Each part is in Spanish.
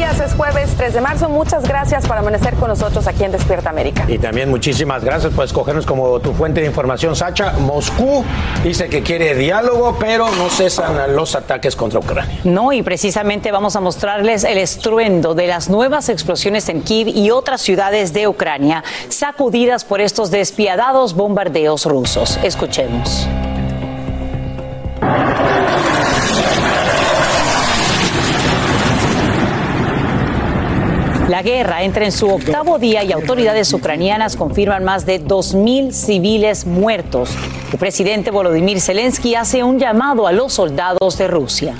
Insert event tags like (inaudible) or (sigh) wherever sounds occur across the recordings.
Es jueves 3 de marzo. Muchas gracias por amanecer con nosotros aquí en Despierta América. Y también muchísimas gracias por escogernos como tu fuente de información, Sacha. Moscú dice que quiere diálogo, pero no cesan los ataques contra Ucrania. No, y precisamente vamos a mostrarles el estruendo de las nuevas explosiones en Kiev y otras ciudades de Ucrania, sacudidas por estos despiadados bombardeos rusos. Escuchemos. La guerra entra en su octavo día y autoridades ucranianas confirman más de 2.000 civiles muertos. El presidente Volodymyr Zelensky hace un llamado a los soldados de Rusia.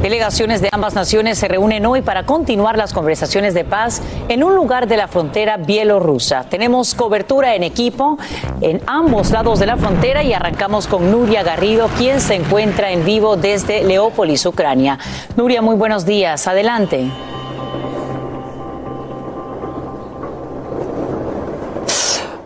Delegaciones de ambas naciones se reúnen hoy para continuar las conversaciones de paz en un lugar de la frontera bielorrusa. Tenemos cobertura en equipo en ambos lados de la frontera y arrancamos con Nuria Garrido, quien se encuentra en vivo desde Leópolis, Ucrania. Nuria, muy buenos días. Adelante.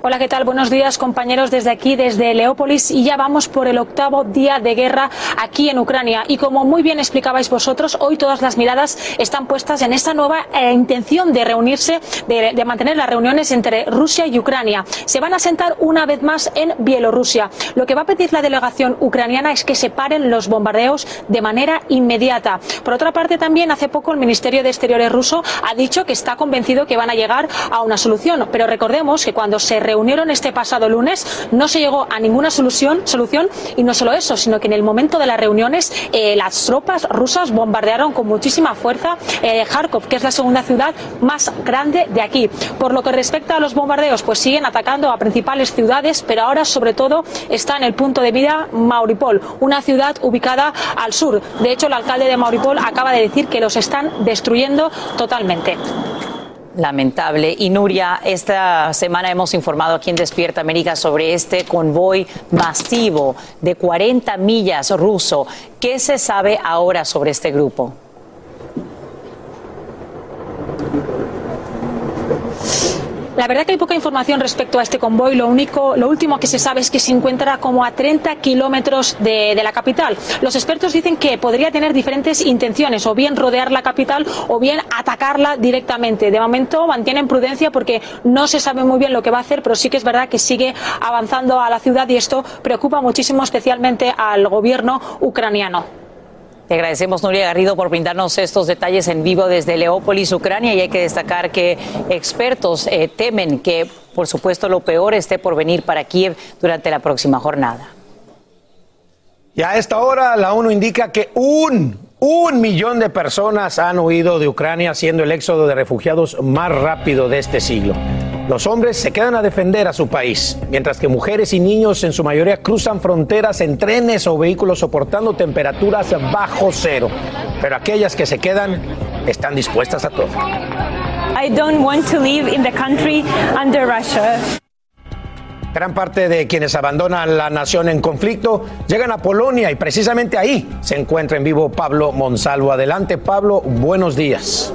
Hola, ¿qué tal? Buenos días, compañeros, desde aquí, desde Leópolis, y ya vamos por el octavo día de guerra aquí en Ucrania. Y como muy bien explicabais vosotros, hoy todas las miradas están puestas en esta nueva eh, intención de reunirse, de, mantener las reuniones entre Rusia y Ucrania. Se van a sentar una vez más en Bielorrusia. Lo que va a pedir la delegación ucraniana es que se paren los bombardeos de manera inmediata. Por otra parte, también hace poco el Ministerio de Exteriores ruso ha dicho que está convencido que van a llegar a una solución. Pero recordemos que cuando se reunieron este pasado lunes no se llegó a ninguna solución, y no solo eso, sino que en el momento de las reuniones eh, las tropas rusas bombardearon con muchísima fuerza eh, Kharkov, que es la segunda ciudad más grande de aquí. Por lo que respecta a los bombardeos, pues siguen atacando a principales ciudades, pero ahora sobre todo está en el punto de mira Mauripol, una ciudad ubicada al sur. De hecho, el alcalde de Mauripol acaba de decir que los están destruyendo totalmente. Lamentable. Y Nuria, esta semana hemos informado aquí en Despierta América sobre este convoy masivo de 40 millas ruso. ¿Qué se sabe ahora sobre este grupo? La verdad que hay poca información respecto a este convoy. Lo único, lo último que se sabe es que se encuentra como a 30 kilómetros de, de la capital. Los expertos dicen que podría tener diferentes intenciones, o bien rodear la capital o bien atacarla directamente. De momento mantienen prudencia porque no se sabe muy bien lo que va a hacer, pero sí que es verdad que sigue avanzando a la ciudad y esto preocupa muchísimo, especialmente al gobierno ucraniano. Te agradecemos, Nuria Garrido, por brindarnos estos detalles en vivo desde Leópolis, Ucrania. Y hay que destacar que expertos eh, temen que, por supuesto, lo peor esté por venir para Kiev durante la próxima jornada. Y a esta hora la ONU indica que un, un millón de personas han huido de Ucrania, siendo el éxodo de refugiados más rápido de este siglo. Los hombres se quedan a defender a su país, mientras que mujeres y niños en su mayoría cruzan fronteras en trenes o vehículos soportando temperaturas bajo cero. Pero aquellas que se quedan están dispuestas a todo. I don't want to live in the country under Russia. Gran parte de quienes abandonan la nación en conflicto llegan a Polonia y precisamente ahí se encuentra en vivo Pablo Monsalvo. Adelante Pablo, buenos días.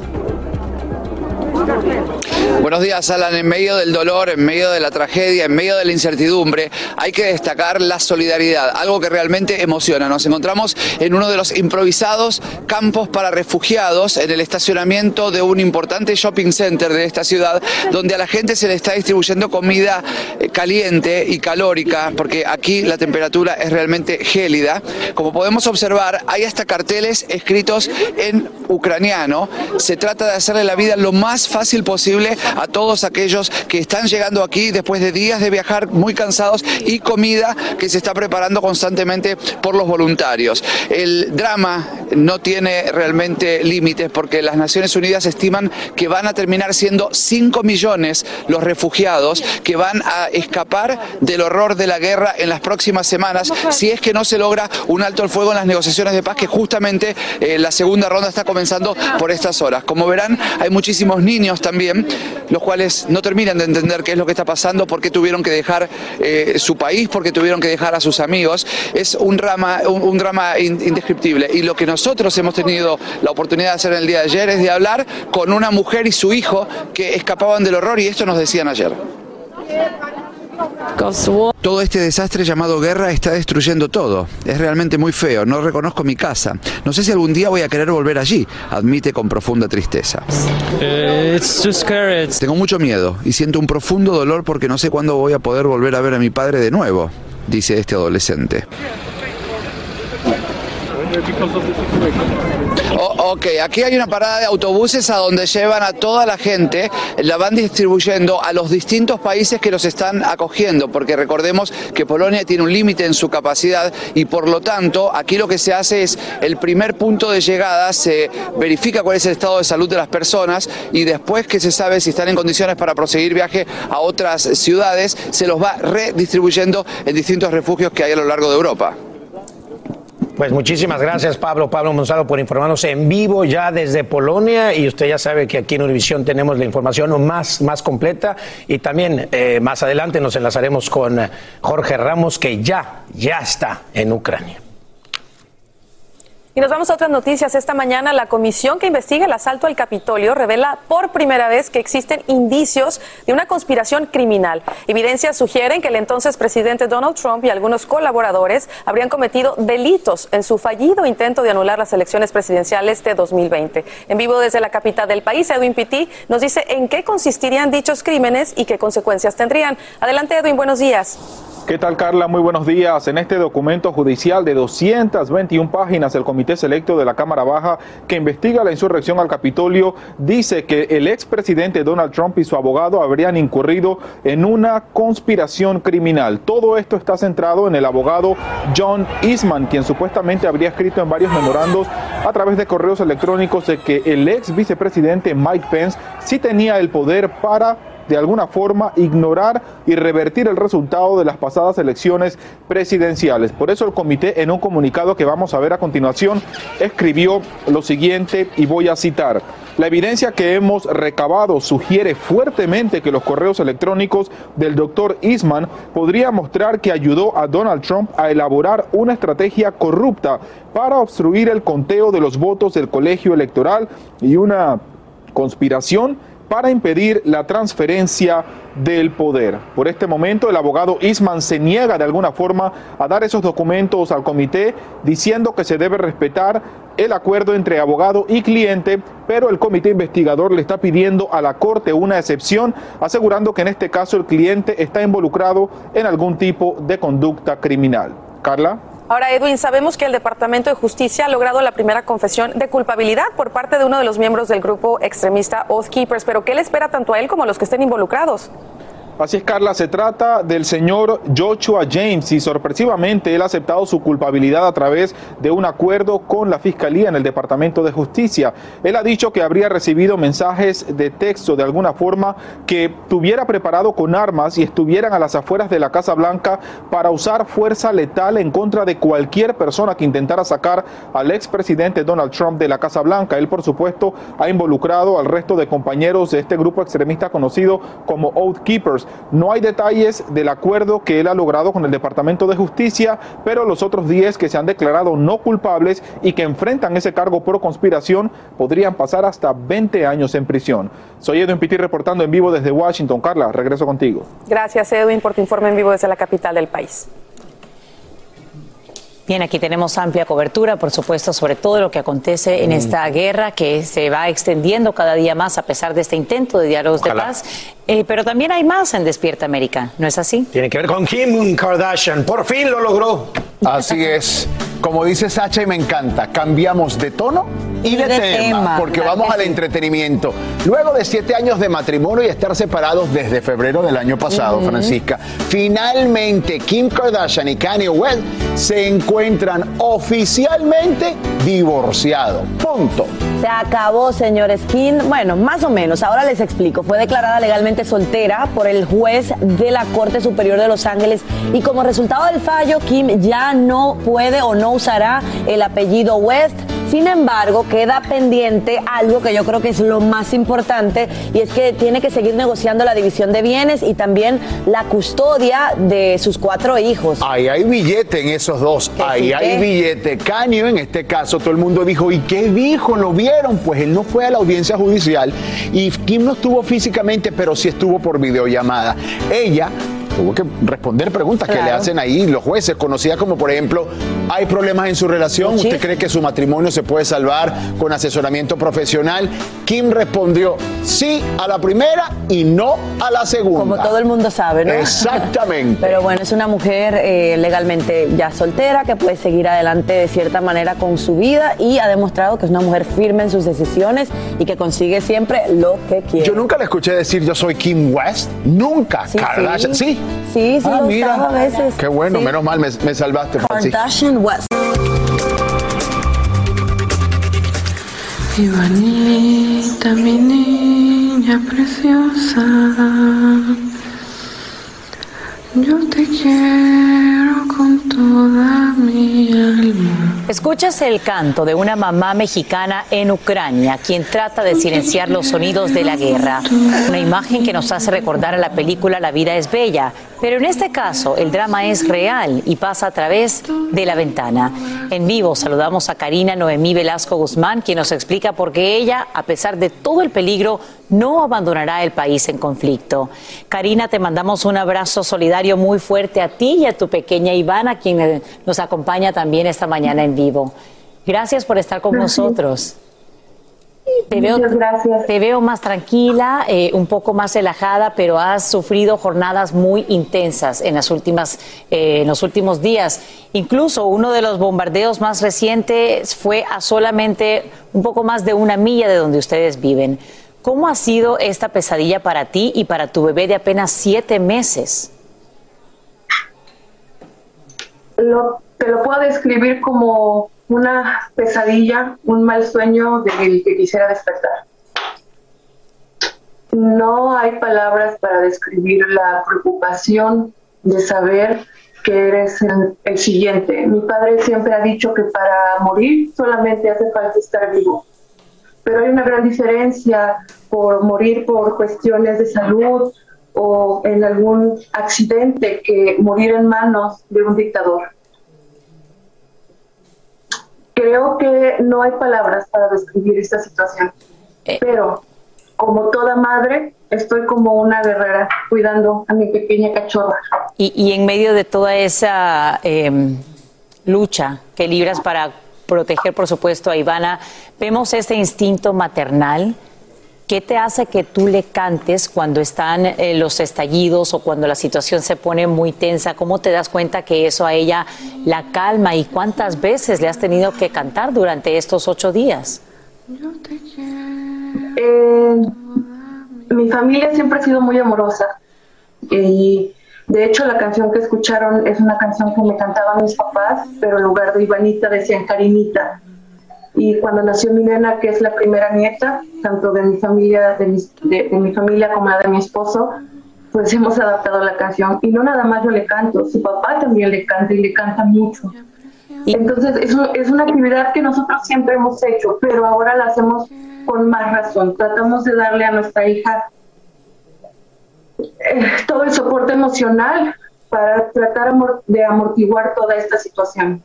Buenos días, Alan. En medio del dolor, en medio de la tragedia, en medio de la incertidumbre, hay que destacar la solidaridad, algo que realmente emociona. Nos encontramos en uno de los improvisados campos para refugiados en el estacionamiento de un importante shopping center de esta ciudad, donde a la gente se le está distribuyendo comida eh, caliente y calórica, porque aquí la temperatura es realmente gélida. Como podemos observar, hay hasta carteles escritos en ucraniano. Se trata de hacerle la vida lo más fácil posible a todos aquellos que están llegando aquí después de días de viajar muy cansados y comida que se está preparando constantemente por los voluntarios. El drama no tiene realmente límites porque las Naciones Unidas estiman que van a terminar siendo 5 millones los refugiados que van a escapar del horror de la guerra en las próximas semanas si es que no se logra un alto el fuego en las negociaciones de paz que justamente eh, la segunda ronda está comenzando por estas horas. Como verán, hay muchísimos niños también los cuales no terminan de entender qué es lo que está pasando, por qué tuvieron que dejar eh, su país, por qué tuvieron que dejar a sus amigos. Es un drama, un, drama indescriptible. Y lo que nosotros hemos tenido la oportunidad de hacer el día de ayer es de hablar con una mujer y su hijo que escapaban del horror y esto nos decían ayer. Todo este desastre llamado guerra está destruyendo todo. Es realmente muy feo. No reconozco mi casa. No sé si algún día voy a querer volver allí, admite con profunda tristeza. Eh, Tengo mucho miedo y siento un profundo dolor porque no sé cuándo voy a poder volver a ver a mi padre de nuevo, dice este adolescente. Ok, aquí hay una parada de autobuses a donde llevan a toda la gente, la van distribuyendo a los distintos países que los están acogiendo, porque recordemos que Polonia tiene un límite en su capacidad y por lo tanto aquí lo que se hace es el primer punto de llegada, se verifica cuál es el estado de salud de las personas y después que se sabe si están en condiciones para proseguir viaje a otras ciudades, se los va redistribuyendo en distintos refugios que hay a lo largo de Europa. Pues muchísimas gracias Pablo, Pablo Gonzalo por informarnos en vivo ya desde Polonia. Y usted ya sabe que aquí en Univisión tenemos la información más, más completa. Y también eh, más adelante nos enlazaremos con Jorge Ramos que ya, ya está en Ucrania. Y nos vamos a otras noticias. Esta mañana la comisión que investiga el asalto al Capitolio revela por primera vez que existen indicios de una conspiración criminal. Evidencias sugieren que el entonces presidente Donald Trump y algunos colaboradores habrían cometido delitos en su fallido intento de anular las elecciones presidenciales de 2020. En vivo desde la capital del país, Edwin Pitti nos dice en qué consistirían dichos crímenes y qué consecuencias tendrían. Adelante, Edwin, buenos días. ¿Qué tal, Carla? Muy buenos días. En este documento judicial de 221 páginas, el Comité Selecto de la Cámara Baja, que investiga la insurrección al Capitolio, dice que el expresidente Donald Trump y su abogado habrían incurrido en una conspiración criminal. Todo esto está centrado en el abogado John Eastman, quien supuestamente habría escrito en varios memorandos a través de correos electrónicos de que el ex vicepresidente Mike Pence sí tenía el poder para de alguna forma ignorar y revertir el resultado de las pasadas elecciones presidenciales. Por eso el comité en un comunicado que vamos a ver a continuación escribió lo siguiente y voy a citar. La evidencia que hemos recabado sugiere fuertemente que los correos electrónicos del doctor Eastman podría mostrar que ayudó a Donald Trump a elaborar una estrategia corrupta para obstruir el conteo de los votos del colegio electoral y una conspiración para impedir la transferencia del poder. Por este momento, el abogado Isman se niega de alguna forma a dar esos documentos al comité, diciendo que se debe respetar el acuerdo entre abogado y cliente, pero el comité investigador le está pidiendo a la corte una excepción, asegurando que en este caso el cliente está involucrado en algún tipo de conducta criminal. Carla. Ahora, Edwin, sabemos que el Departamento de Justicia ha logrado la primera confesión de culpabilidad por parte de uno de los miembros del grupo extremista Oath Keepers, pero ¿qué le espera tanto a él como a los que estén involucrados? Así es, Carla, se trata del señor Joshua James y sorpresivamente él ha aceptado su culpabilidad a través de un acuerdo con la Fiscalía en el Departamento de Justicia. Él ha dicho que habría recibido mensajes de texto de alguna forma que tuviera preparado con armas y estuvieran a las afueras de la Casa Blanca para usar fuerza letal en contra de cualquier persona que intentara sacar al expresidente Donald Trump de la Casa Blanca. Él, por supuesto, ha involucrado al resto de compañeros de este grupo extremista conocido como Oath Keepers No hay detalles del acuerdo que él ha logrado con el Departamento de Justicia, pero los otros 10 que se han declarado no culpables y que enfrentan ese cargo por conspiración podrían pasar hasta 20 años en prisión. Soy Edwin Pitti reportando en vivo desde Washington. Carla, regreso contigo. Gracias, Edwin, por tu informe en vivo desde la capital del país. Bien, aquí tenemos amplia cobertura, por supuesto, sobre todo lo que acontece en mm. esta guerra que se va extendiendo cada día más a pesar de este intento de diálogos de paz. Eh, pero también hay más en Despierta América, ¿no es así? Tiene que ver con Kim Kardashian. Por fin lo logró. Así es. Como dice Sacha y me encanta, cambiamos de tono y, de, tema, porque vamos al entretenimiento. Luego de siete años de matrimonio y estar separados desde febrero del año pasado, Francisca, finalmente Kim Kardashian y Kanye West se encuentran oficialmente divorciados. Punto. Se acabó, señores Kim. Bueno, más o menos. Ahora les explico. Fue declarada legalmente soltera por el juez de la Corte Superior de Los Ángeles y como resultado del fallo, Kim ya no puede o no usará el apellido West sin embargo, queda pendiente algo que yo creo que es lo más importante y es que tiene que seguir negociando la división de bienes y también la custodia de sus cuatro hijos. Ahí hay billete en esos dos. Ahí hay billete. Caño, en este caso, todo el mundo dijo, ¿y qué dijo? ¿Lo vieron? Pues él no fue a la audiencia judicial y Kim no estuvo físicamente, pero sí estuvo por videollamada. Ella tuvo que responder preguntas que le hacen ahí los jueces, conocida como por ejemplo, ¿hay problemas en su relación? ¿Usted cree que su matrimonio se puede salvar con asesoramiento profesional? Kim respondió sí a la primera y no a la segunda. Como todo el mundo sabe, ¿no? Exactamente. (laughs) Pero bueno, es una mujer eh, legalmente ya soltera que puede seguir adelante de cierta manera con su vida y ha demostrado que es una mujer firme en sus decisiones y que consigue siempre lo que quiere. Yo nunca le escuché decir yo soy Kim West. Nunca. Sí, sí. Sí, sí, ah, lo mira. a veces. Qué bueno, menos mal me, me salvaste. Kardashian West. Ivanita, mi niña preciosa, yo te quiero con toda mi alma. Escuchas el canto de una mamá mexicana en Ucrania, quien trata de silenciar los sonidos de la guerra. Una imagen que nos hace recordar a la película La vida es bella, pero en este caso el drama es real y pasa a través de la ventana. En vivo saludamos a Karina Noemí Velasco Guzmán, quien nos explica por qué ella, a pesar de todo el peligro, no abandonará el país en conflicto. Karina, te mandamos un abrazo solidario muy fuerte a ti y a tu pequeña Ivana, quien nos acompaña también esta mañana en vivo. Gracias por estar con nosotros. Te veo, gracias. te veo más tranquila, eh, un poco más relajada, pero has sufrido jornadas muy intensas en, las últimas, eh, en los últimos días. Incluso uno de los bombardeos más recientes fue a solamente un poco más de una milla de donde ustedes viven. ¿Cómo ha sido esta pesadilla para ti y para tu bebé de apenas siete meses? Lo, te lo puedo describir como una pesadilla, un mal sueño del que quisiera despertar. No hay palabras para describir la preocupación de saber que eres el, siguiente. Mi padre siempre ha dicho que para morir solamente hace falta estar vivo. Pero hay una gran diferencia por morir por cuestiones de salud o en algún accidente que morir en manos de un dictador creo que no hay palabras para describir esta situación, eh. pero como toda madre, estoy como una guerrera cuidando a mi pequeña cachorra. Y, en medio de toda esa em, lucha que libras para proteger, por supuesto, a Ivana, vemos este instinto maternal ¿Qué te hace que tú le cantes cuando están eh, los estallidos o cuando la situación se pone muy tensa? ¿Cómo te das cuenta que eso a ella la calma y cuántas veces le has tenido que cantar durante estos ocho días? Eh, mi familia siempre ha sido muy amorosa y de hecho la canción que escucharon es una canción que me cantaban mis papás, pero en lugar de Ivanita decían Karinita y cuando nació mi nena, que es la primera nieta, tanto de mi familia, de mi, familia como la de mi esposo, pues hemos adaptado la canción. Y no nada más yo le canto, su papá también le canta y le canta mucho. Entonces es, es una actividad que nosotros siempre hemos hecho, pero ahora la hacemos con más razón. Tratamos de darle a nuestra hija eh, todo el soporte emocional para tratar de amortiguar toda esta situación.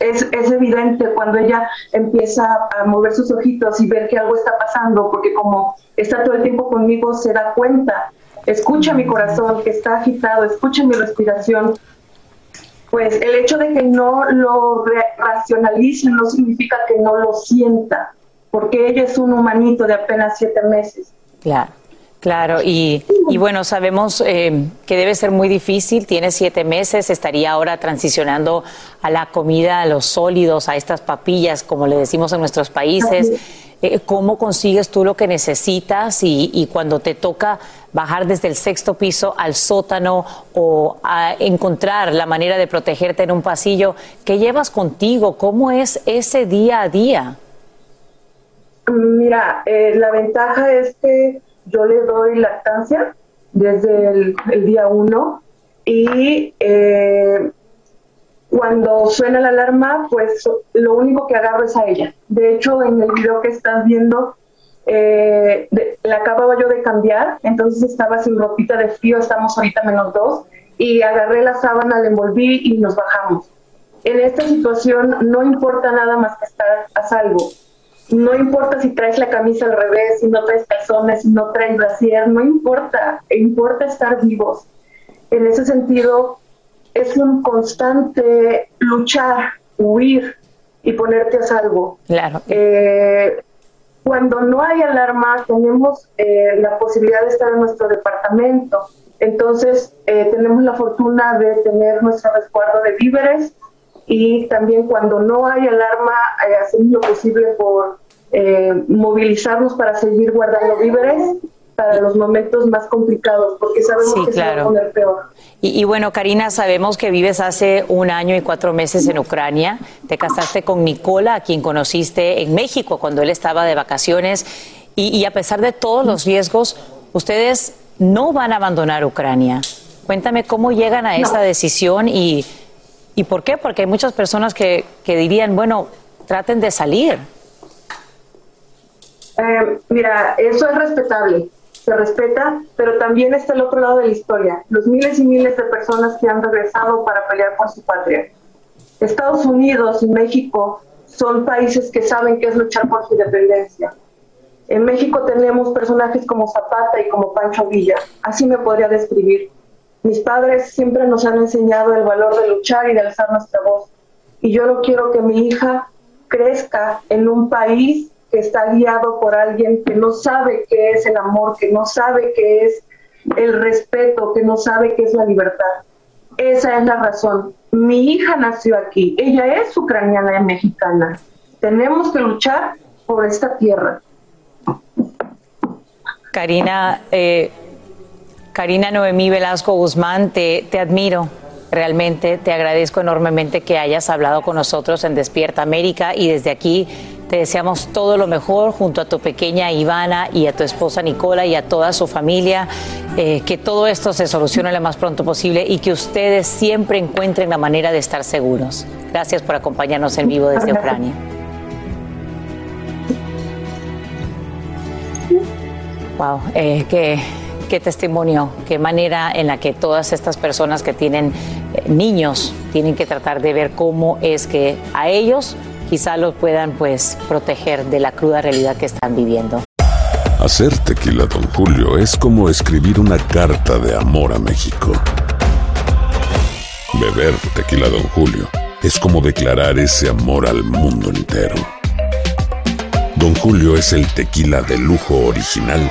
Es, es, evidente cuando ella empieza a mover sus ojitos y ver que algo está pasando, porque como está todo el tiempo conmigo, se da cuenta, escucha mi corazón que está agitado, escucha mi respiración. Pues el hecho de que no lo racionalice no significa que no lo sienta, porque ella es un humanito de apenas siete meses. Claro. Claro, y, bueno, sabemos eh, que debe ser muy difícil, tiene siete meses, estaría ahora transicionando a la comida, a los sólidos, a estas papillas, como le decimos en nuestros países. Eh, ¿Cómo consigues tú lo que necesitas y, y, cuando te toca bajar desde el sexto piso al sótano o a encontrar la manera de protegerte en un pasillo? ¿Qué llevas contigo? ¿Cómo es ese día a día? Mira, eh, la ventaja es que yo le doy lactancia desde el, día uno y eh, cuando suena la alarma, pues lo único que agarro es a ella. De hecho, en el video que estás viendo, eh, la acababa yo de cambiar, entonces estaba sin ropita de frío, estamos ahorita menos dos, y agarré la sábana, la envolví y nos bajamos. En esta situación no importa nada más que estar a salvo no importa si traes la camisa al revés, si no traes calzones, si no traes brasier, no importa, importa estar vivos. En ese sentido, es un constante luchar, huir y ponerte a salvo. Claro. Eh, cuando no hay alarma, tenemos eh, la posibilidad de estar en nuestro departamento. Entonces, eh, tenemos la fortuna de tener nuestro resguardo de víveres, y también cuando no hay alarma eh, hacemos lo posible por eh, movilizarnos para seguir guardando víveres para los momentos más complicados, porque sabemos que se va a poner peor. Y, y, bueno, Karina, sabemos que vives hace un año y cuatro meses en Ucrania. Te casaste con Nicola, a quien conociste en México cuando él estaba de vacaciones. Y, y a pesar de todos los riesgos, ustedes no van a abandonar Ucrania. Cuéntame cómo llegan a esa decisión y ¿Y por qué? Porque hay muchas personas que, dirían, bueno, traten de salir. Eh, mira, eso es respetable, se respeta, pero también está el otro lado de la historia, los miles y miles de personas que han regresado para pelear por su patria. Estados Unidos y México son países que saben qué es luchar por su independencia. En México tenemos personajes como Zapata y como Pancho Villa, así me podría describir. Mis padres siempre nos han enseñado el valor de luchar y de alzar nuestra voz. Y yo no quiero que mi hija crezca en un país que está guiado por alguien que no sabe qué es el amor, que no sabe qué es el respeto, que no sabe qué es la libertad. Esa es la razón. Mi hija nació aquí, ella es ucraniana y mexicana. Tenemos que luchar por esta tierra. Karina, eh, Karina Noemí Velasco Guzmán, te, te admiro. Realmente te agradezco enormemente que hayas hablado con nosotros en Despierta América y desde aquí te deseamos todo lo mejor junto a tu pequeña Ivana y a tu esposa Nicola y a toda su familia. Eh, que todo esto se solucione lo más pronto posible y que ustedes siempre encuentren la manera de estar seguros. Gracias por acompañarnos en vivo desde Ucrania. Wow, eh, que qué testimonio, qué manera en la que todas estas personas que tienen eh, niños tienen que tratar de ver cómo es que a ellos quizá los puedan pues proteger de la cruda realidad que están viviendo. Hacer tequila, don Julio, es como escribir una carta de amor a México. Beber tequila, don Julio, es como declarar ese amor al mundo entero. Don Julio es el tequila de lujo original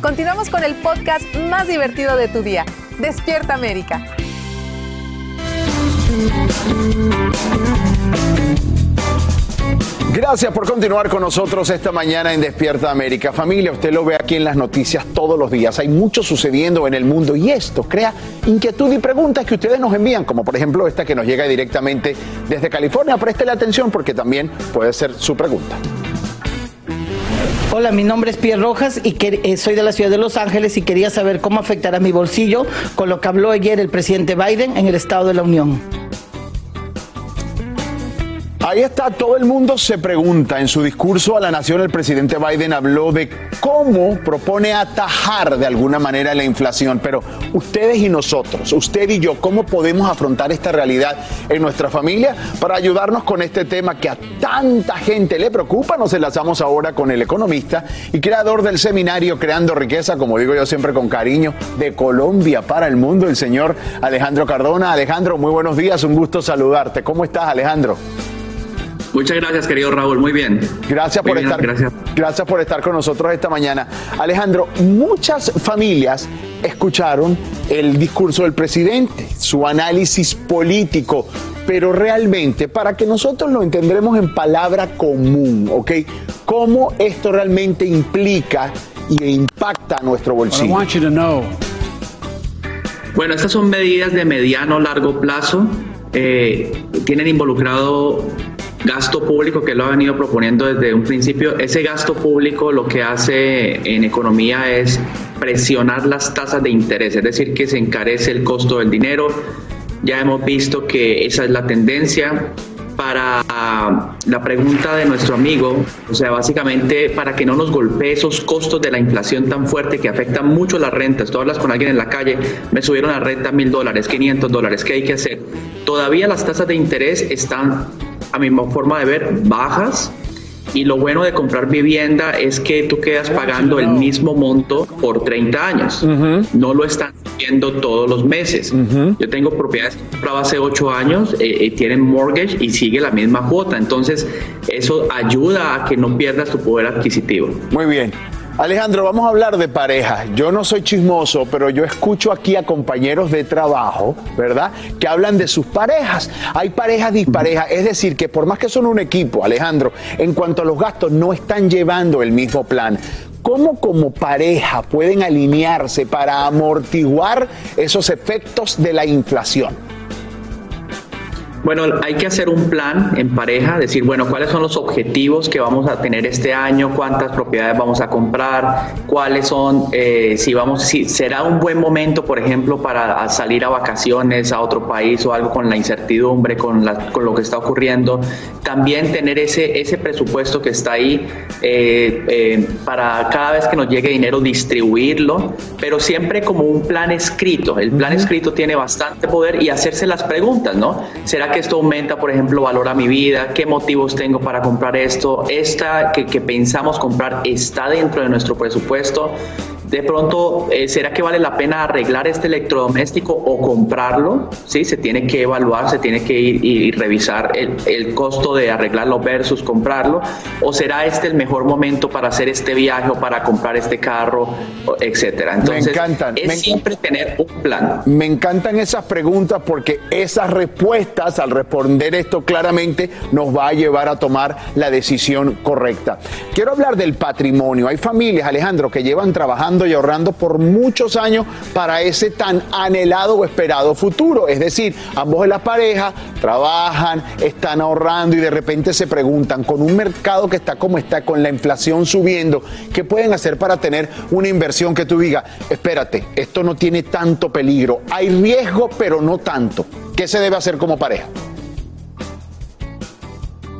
Continuamos con el podcast más divertido de tu día, Despierta América. Gracias por continuar con nosotros esta mañana en Despierta América. Familia, usted lo ve aquí en las noticias todos los días. Hay mucho sucediendo en el mundo y esto crea inquietud y preguntas que ustedes nos envían, como por ejemplo esta que nos llega directamente desde California. Préstele atención porque también puede ser su pregunta. Hola, mi nombre es Pierre Rojas y que, eh, soy de la ciudad de Los Ángeles y quería saber cómo afectará mi bolsillo con lo que habló ayer el presidente Biden en el Estado de la Unión. Ahí está, todo el mundo se pregunta. En su discurso a la nación, el presidente Biden habló de cómo propone atajar de alguna manera la inflación. Pero ustedes y nosotros, usted y yo, ¿cómo podemos afrontar esta realidad en nuestra familia para ayudarnos con este tema que a tanta gente le preocupa? Nos enlazamos ahora con el economista y creador del seminario Creando Riqueza, como digo yo siempre con cariño, de Colombia para el mundo, el señor Alejandro Cardona. Alejandro, muy buenos días, un gusto saludarte. ¿Cómo estás, Alejandro? Muchas gracias, querido Raúl. Muy bien. Gracias por estar. Gracias. gracias por estar con nosotros esta mañana. Alejandro, muchas familias escucharon el discurso del presidente, su análisis político, pero realmente, para que nosotros lo entendremos en palabra común, ¿ok? ¿Cómo esto realmente implica y impacta a nuestro bolsillo? Bueno, estas son medidas de mediano largo plazo. Eh, tienen involucrado gasto público que lo ha venido proponiendo desde un principio. Ese gasto público lo que hace en economía es presionar las tasas de interés, es decir, que se encarece el costo del dinero. Ya hemos visto que esa es la tendencia. Para la pregunta de nuestro amigo, o sea, básicamente para que no nos golpee esos costos de la inflación tan fuerte que afectan mucho las rentas. Tú hablas con alguien en la calle, me subieron la renta mil dólares, 500 dólares, ¿qué hay que hacer? Todavía las tasas de interés están a mi forma de ver, bajas. Y lo bueno de comprar vivienda es que tú quedas pagando el mismo monto por 30 años. No lo están viendo todos los meses. Yo tengo propiedades que compraba hace 8 años, eh, eh, tienen mortgage y sigue la misma cuota. Entonces, eso ayuda a que no pierdas tu poder adquisitivo. Muy bien. Alejandro, vamos a hablar de pareja. Yo no soy chismoso, pero yo escucho aquí a compañeros de trabajo, ¿verdad? Que hablan de sus parejas. Hay parejas disparejas, es decir, que por más que son un equipo, Alejandro, en cuanto a los gastos, no están llevando el mismo plan. ¿Cómo como pareja pueden alinearse para amortiguar esos efectos de la inflación? Bueno, hay que hacer un plan en pareja, decir, bueno, cuáles son los objetivos que vamos a tener este año, cuántas propiedades vamos a comprar, cuáles son, eh, si vamos, si será un buen momento, por ejemplo, para salir a vacaciones a otro país o algo con la incertidumbre, con, con lo que está ocurriendo. También tener ese, ese presupuesto que está ahí eh, eh, para cada vez que nos llegue dinero distribuirlo, pero siempre como un plan escrito. El plan escrito tiene bastante poder y hacerse las preguntas, ¿no? ¿Será que esto aumenta, por ejemplo, valor a mi vida? ¿Qué motivos tengo para comprar esto? ¿Esta que, pensamos comprar está dentro de nuestro presupuesto? De pronto, eh, ¿será que vale la pena arreglar este electrodoméstico o comprarlo? Sí, se tiene que evaluar, se tiene que ir y revisar el, el, costo de arreglarlo versus comprarlo. ¿O será este el mejor momento para hacer este viaje o para comprar este carro, etcétera? Entonces, me encantan. es me siempre tener un plan. Me encantan esas preguntas porque esas respuestas, al responder esto claramente, nos va a llevar a tomar la decisión correcta. Quiero hablar del patrimonio. Hay familias, Alejandro, que llevan trabajando y ahorrando por muchos años para ese tan anhelado o esperado futuro. Es decir, ambos de la pareja trabajan, están ahorrando y de repente se preguntan, con un mercado que está como está, con la inflación subiendo, ¿qué pueden hacer para tener una inversión que tú digas, espérate, esto no tiene tanto peligro, hay riesgo pero no tanto? ¿Qué se debe hacer como pareja?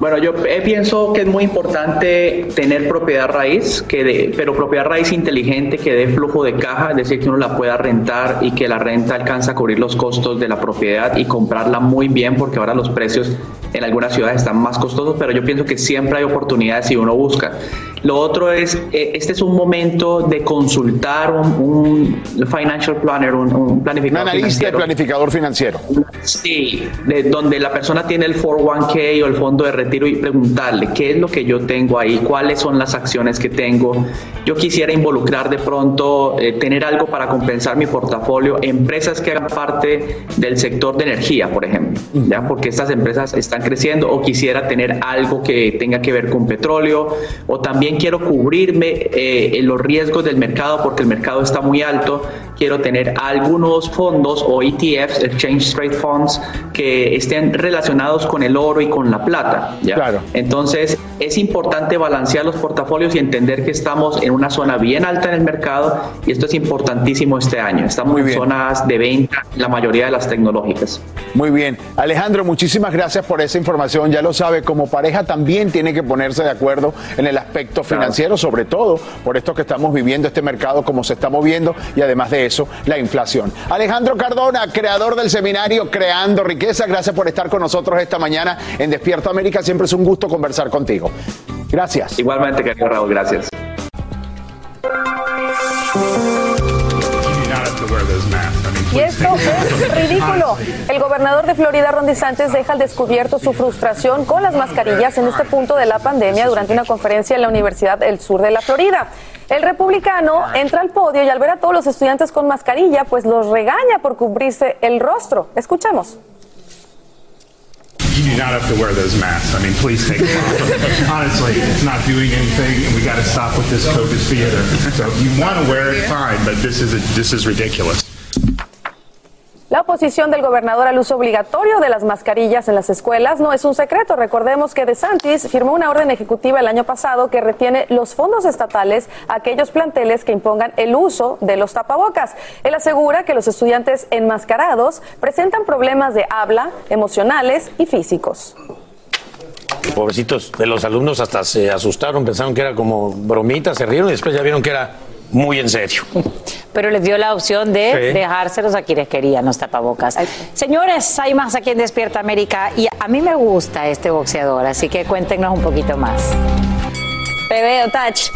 Bueno, yo eh, pienso que es muy importante tener propiedad raíz, que de, pero propiedad raíz inteligente que dé flujo de caja, es decir, que uno la pueda rentar y que la renta alcanza a cubrir los costos de la propiedad y comprarla muy bien, porque ahora los precios en algunas ciudades están más costosos, pero yo pienso que siempre hay oportunidades si uno busca. Lo otro es, eh, este es un momento de consultar un, un financial planner, un, un planificador Un analista financiero. planificador financiero. Sí, de donde la persona tiene el 401k o el fondo de retiro y preguntarle qué es lo que yo tengo ahí, cuáles son las acciones que tengo. Yo quisiera involucrar de pronto, eh, tener algo para compensar mi portafolio, empresas que hagan parte del sector de energía, por ejemplo, ¿ya? porque estas empresas están creciendo o quisiera tener algo que tenga que ver con petróleo o también quiero cubrirme eh, en los riesgos del mercado porque el mercado está muy alto. Quiero tener algunos fondos o ETFs, Exchange Trade Funds, que estén relacionados con el oro y con la plata. ¿Ya? Claro. Entonces, es importante balancear los portafolios y entender que estamos en una zona bien alta en el mercado y esto es importantísimo este año. Estamos en zonas de venta, la mayoría de las tecnológicas. Muy bien. Alejandro, muchísimas gracias por esa información. Ya lo sabe, como pareja también tiene que ponerse de acuerdo en el aspecto financiero, sobre todo por esto que estamos viviendo, este mercado, como se está moviendo y además de eso, la inflación. Alejandro Cardona, creador del seminario Creando Riqueza, gracias por estar con nosotros esta mañana en Despierta América. Siempre es un gusto conversar contigo. Gracias. Igualmente, querido Raúl, gracias. Y esto (laughs) es ridículo. El gobernador de Florida, Ron DeSantis, deja al descubierto su frustración con las mascarillas en este punto de la pandemia durante una conferencia en la Universidad del Sur de la Florida. El republicano entra al podio y al ver a todos los estudiantes con mascarilla, pues los regaña por cubrirse el rostro. Escuchemos. You do not have to wear those masks. I mean, please take them off. (laughs) Honestly, it's not doing anything, and we got to stop with this COVID theater. So if you want to wear it, fine, but this is a, this is ridiculous. La oposición del gobernador al uso obligatorio de las mascarillas en las escuelas no es un secreto. Recordemos que DeSantis firmó una orden ejecutiva el año pasado que retiene los fondos estatales a aquellos planteles que impongan el uso de los tapabocas. Él asegura que los estudiantes enmascarados presentan problemas de habla, emocionales y físicos. Pobrecitos de los alumnos hasta se asustaron, pensaron que era como bromita, se rieron y después ya vieron que era muy en serio. Pero les dio la opción de Sí. dejárselos a quienes querían los tapabocas. Señores, hay más aquí en Despierta América y a mí me gusta este boxeador, así que cuéntenos un poquito más. Te veo, Touch.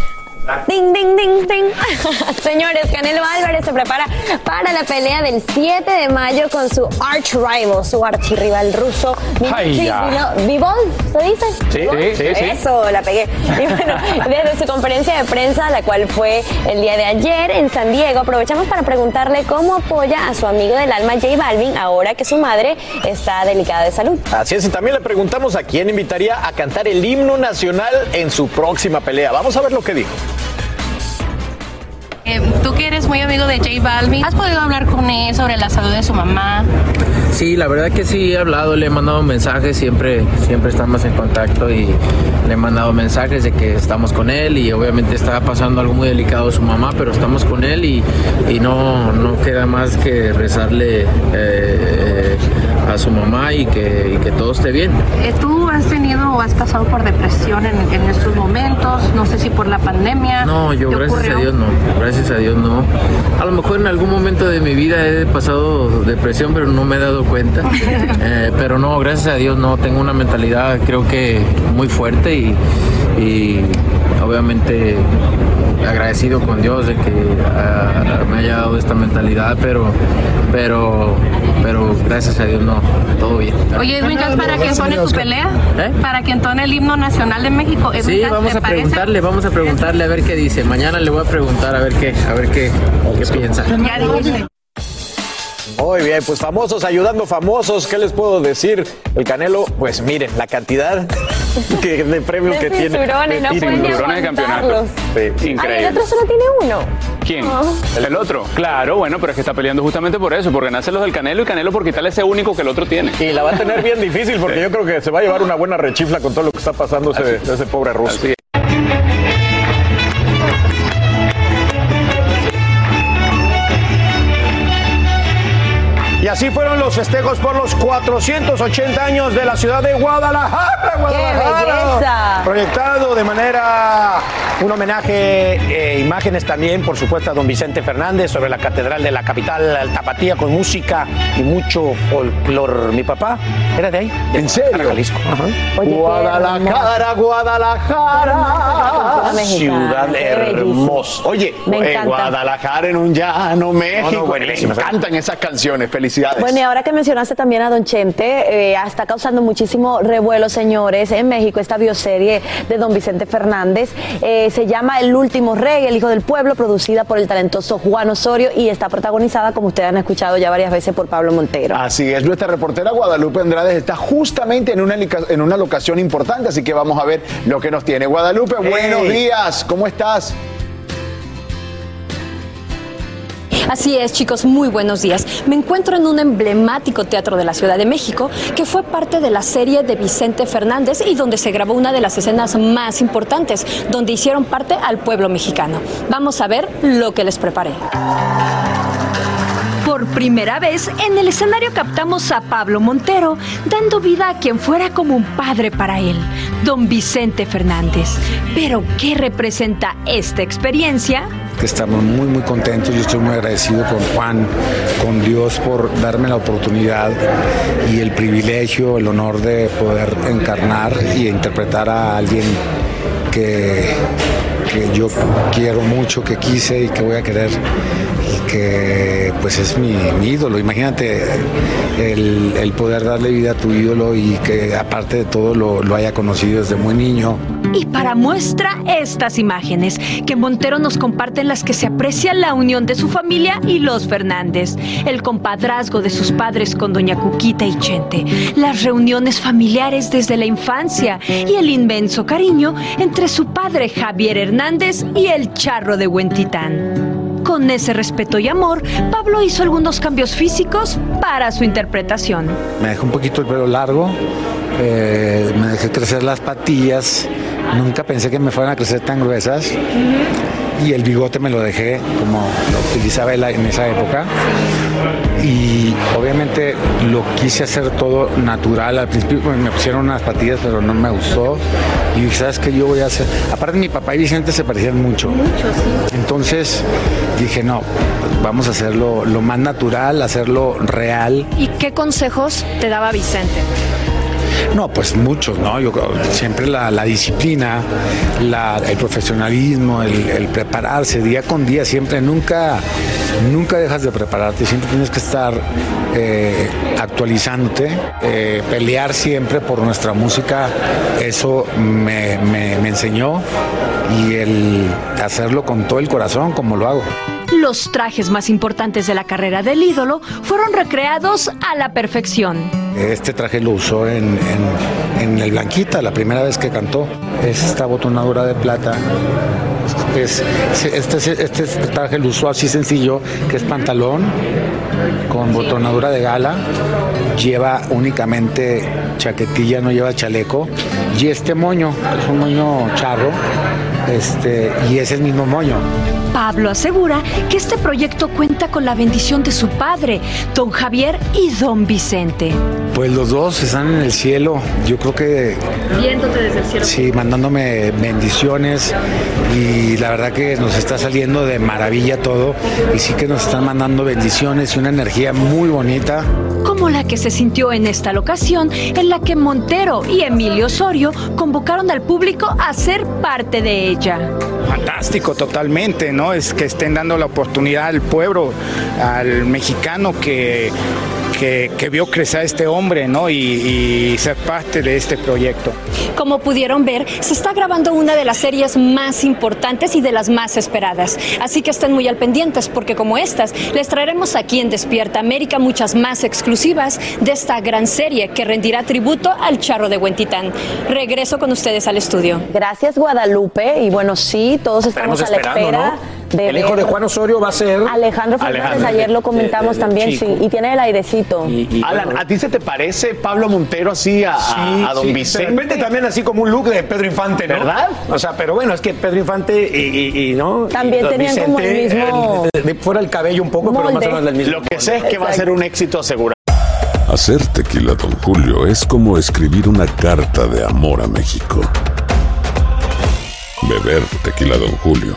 Ding, ding, ding, ding. (laughs) Señores, Canelo Álvarez se prepara para la pelea del 7 de mayo con su arch rival, su archirrival ruso, Ay, Dmitry ya. Vilo- Vivol, ¿se dice? Sí, sí, sí, sí. Eso, la pegué. Y bueno, (laughs) desde su conferencia de prensa, la cual fue el día de ayer en San Diego, aprovechamos para preguntarle cómo apoya a su amigo del alma J Balvin ahora que su madre está delicada de salud. Así es, y también le preguntamos a quién invitaría a cantar el himno nacional en su próxima pelea. Vamos a ver lo que dijo. Eh, Tú que eres muy amigo de J Balvin, ¿has podido hablar con él sobre la salud de su mamá? Sí, la verdad que sí he hablado, le he mandado mensajes, siempre, siempre estamos en contacto y le he mandado mensajes de que estamos con él y obviamente está pasando algo muy delicado su mamá, pero estamos con él y, y no, no queda más que rezarle eh, a su mamá y que, y que todo esté bien. Eh, ¿Tú has tenido o has pasado por depresión en, en estos momentos? No sé si por la pandemia. No, yo ¿Te gracias ocurrió? a Dios no, gracias a Dios no. A lo mejor en algún momento de mi vida he pasado depresión, pero no me he dado cuenta. (laughs) Eh, pero no, gracias a Dios no, tengo una mentalidad creo que muy fuerte y, y obviamente agradecido con Dios de que ah, me haya dado esta mentalidad, pero, pero, pero gracias a Dios no, todo bien. Oye, Edwin ¿para que entone tu pelea? ¿Eh? Para que entone el himno nacional de México. Edwin Sí, vamos ¿te a parece? preguntarle, vamos a preguntarle a ver qué dice. Mañana le voy a preguntar a ver qué, a ver qué, qué piensa. Ya dijiste. Muy bien, pues famosos ayudando famosos, ¿qué les puedo decir? El Canelo, pues miren, la cantidad (laughs) que- de premios que tiene. cinturones, no cinturones de campeonato. Sí, Ay, el otro solo tiene uno. ¿Quién? Oh. ¿El otro? Claro, bueno, pero es que está peleando justamente por eso, por ganarse los del Canelo y Canelo por quitarle ese único que el otro tiene. Y la va a tener bien difícil porque yo creo que se va a llevar una buena rechifla con todo lo que está pasando ese, ese pobre ruso. Así fueron los festejos por los 480 años de la ciudad de Guadalajara. Guadalajara. belleza! Proyectado de manera un homenaje, e imágenes también, por supuesto, a don Vicente Fernández sobre la catedral de la capital Tapatía con música y mucho folclor. Mi papá era de ahí. de ¿En serio? Guadalajara, Jalisco. Ajá. Oye, qué Guadalajara, Guadalajara. Ciudad qué hermosa. Oye, Me eh, encanta. Guadalajara en un llano, México. buenísimo. Me encantan esas canciones. Felicidades. Bueno, y ahora que mencionaste también a Don Chente, eh, está causando muchísimo revuelo, señores, en México, esta bioserie de Don Vicente Fernández. Eh, se llama El último rey, el hijo del pueblo, producida por el talentoso Juan Osorio y está protagonizada, como ustedes han escuchado ya varias veces, por Pablo Montero. Así es, nuestra reportera Guadalupe Andrade está justamente en una, en una locación importante, así que vamos a ver lo que nos tiene. Guadalupe, buenos días, ¿cómo estás? Así es, chicos, muy buenos días. Me encuentro en un emblemático teatro de la Ciudad de México que fue parte de la serie de Vicente Fernández y donde se grabó una de las escenas más importantes, donde hicieron parte al pueblo mexicano. Vamos a ver lo que les preparé. Por primera vez en el escenario captamos a Pablo Montero, dando vida a quien fuera como un padre para él, don Vicente Fernández. Pero, ¿qué representa esta experiencia? Que estamos muy muy contentos, yo estoy muy agradecido con Juan, con Dios por darme la oportunidad y el privilegio, el honor de poder encarnar y interpretar a alguien que, que yo quiero mucho, que quise y que voy a querer y que pues es mi, mi ídolo. Imagínate el, el poder darle vida a tu ídolo y que aparte de todo lo, lo haya conocido desde muy niño. Y para muestra estas imágenes que Montero nos comparte en las que se aprecia la unión de su familia y los Fernández, el compadrazgo de sus padres con doña Cuquita y Chente, las reuniones familiares desde la infancia y el inmenso cariño entre su padre Javier Hernández y el charro de Huentitán. Con ese respeto y amor, Pablo hizo algunos cambios físicos para su interpretación. Me dejé un poquito el pelo largo, eh, me dejé crecer las patillas, nunca pensé que me fueran a crecer tan gruesas y el bigote me lo dejé como lo utilizaba él en esa época y obviamente lo quise hacer todo natural. Al principio pues, me pusieron unas patillas pero no me gustó y dije, ¿sabes qué yo voy a hacer? Aparte mi papá y Vicente se parecían mucho. Entonces dije, no, vamos a hacerlo lo más natural, hacerlo real. ¿Y qué consejos te daba Vicente? No, pues muchos, ¿no? Yo siempre la, disciplina, el profesionalismo, el, el prepararse día con día, siempre, nunca, nunca dejas de prepararte, siempre tienes que estar eh, actualizándote, eh, pelear siempre por nuestra música, eso me, me- me enseñó y el hacerlo con todo el corazón, como lo hago. Los trajes más importantes de la carrera del ídolo fueron recreados a la perfección. Este traje lo usó en, en- en el Blanquita, la primera vez que cantó. Es esta botonadura de plata. Es, este, este traje lo usó así sencillo, que es pantalón con botonadura de gala. Lleva únicamente chaquetilla, no lleva chaleco. Y este moño, que es un moño charro, este, y es el mismo moño. Pablo asegura que este proyecto cuenta con la bendición de su padre, don Javier y don Vicente. Pues los dos están en el cielo. Yo creo que Viéndote desde el cielo. Sí, mandándome bendiciones y la verdad que nos está saliendo de maravilla todo y sí que nos están mandando bendiciones y una energía muy bonita. Como la que se sintió en esta locación, en la que Montero y Emilio Osorio convocaron al público a ser parte de ella. Fantástico, totalmente, ¿no? Es que estén dando la oportunidad al pueblo, al mexicano que, que, que vio crecer a este hombre, ¿no? Y, y ser parte de este proyecto. Como pudieron ver, se está grabando una de las series más importantes y de las más esperadas. Así que estén muy al pendientes porque como estas, les traeremos aquí en Despierta América muchas más exclusivas de esta gran serie que rendirá tributo al charro de Huentitán. Regreso con ustedes al estudio. Gracias, Guadalupe. Y bueno, sí, todos estamos Estaremos a la espera de El hijo de Juan Osorio va a ser Alejandro Fernández, Alejandro. ayer lo comentamos De- de- de también, chico. sí, y tiene el airecito. Alan, ¿a ti se te parece Pablo Montero así a, a- a don sí. Vicente? De repente también así como un look de Pedro Infante, ¿no? ¿Verdad? O sea, pero bueno, es que Pedro Infante y, y- y, ¿no? También tenían como el mismo el- de- de- fuera el cabello un poco, pero más o menos del mismo. Lo que sé es que va a ser un éxito asegurado. Hacer tequila, Don Julio, es como escribir una carta de amor a México. Beber tequila, Don Julio,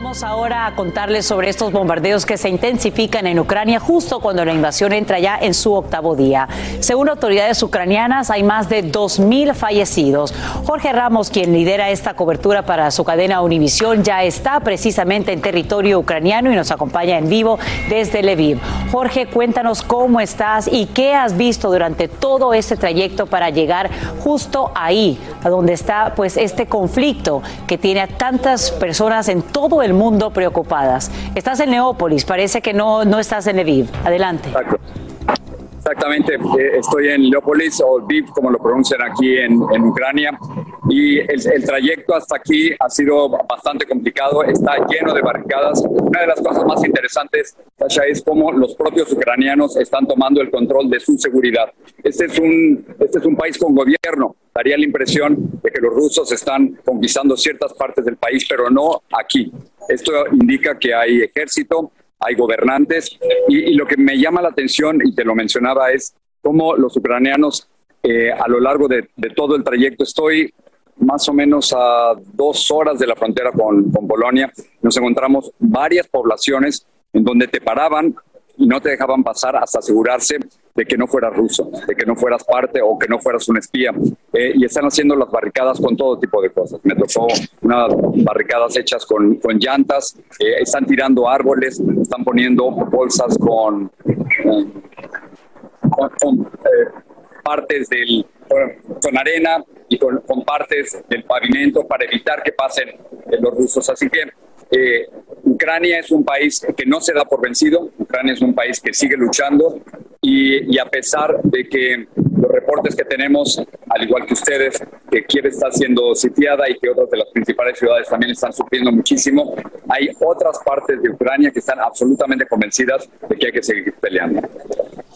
Vamos ahora a contarles sobre estos bombardeos que se intensifican en Ucrania justo cuando la invasión entra ya en su octavo día. Según autoridades ucranianas, hay más de 2.000 fallecidos. Jorge Ramos, quien lidera esta cobertura para su cadena Univisión, ya está precisamente en territorio ucraniano y nos acompaña en vivo desde Lviv. Jorge, cuéntanos cómo estás y qué has visto durante todo este trayecto para llegar justo ahí, a donde está pues este conflicto que tiene a tantas personas en todo el mundo preocupadas. Estás en Neópolis, parece que no, no estás en Lviv. Adelante. Exactamente, eh, estoy en Leópolis o Lviv, como lo pronuncian aquí en, en Ucrania, y el, el trayecto hasta aquí ha sido bastante complicado, está lleno de barricadas. Una de las cosas más interesantes, Sasha, es cómo los propios ucranianos están tomando el control de su seguridad. Este es un, este es un país con gobierno, daría la impresión de que los rusos están conquistando ciertas partes del país, pero no aquí. Esto indica que hay ejército, hay gobernantes. Y, lo que me llama la atención, y te lo mencionaba, es cómo los ucranianos eh, a lo largo de, de todo el trayecto, estoy más o menos a dos horas de la frontera con, con Polonia, nos encontramos varias poblaciones en donde te paraban y no te dejaban pasar hasta asegurarse de que no fueras ruso, de que no fueras parte o que no fueras un espía. Eh, y están haciendo las barricadas con todo tipo de cosas. Me tocó unas barricadas hechas con, con llantas, eh, están tirando árboles, están poniendo bolsas con, eh, con, con, partes del, con, arena y con, con partes del pavimento para evitar que pasen los rusos. Así que eh, Ucrania es un país que no se da por vencido, Ucrania es un país que sigue luchando y, y, a pesar de que los reportes que tenemos, al igual que ustedes, que Kiev está siendo sitiada y que otras de las principales ciudades también están sufriendo muchísimo, hay otras partes de Ucrania que están absolutamente convencidas de que hay que seguir peleando.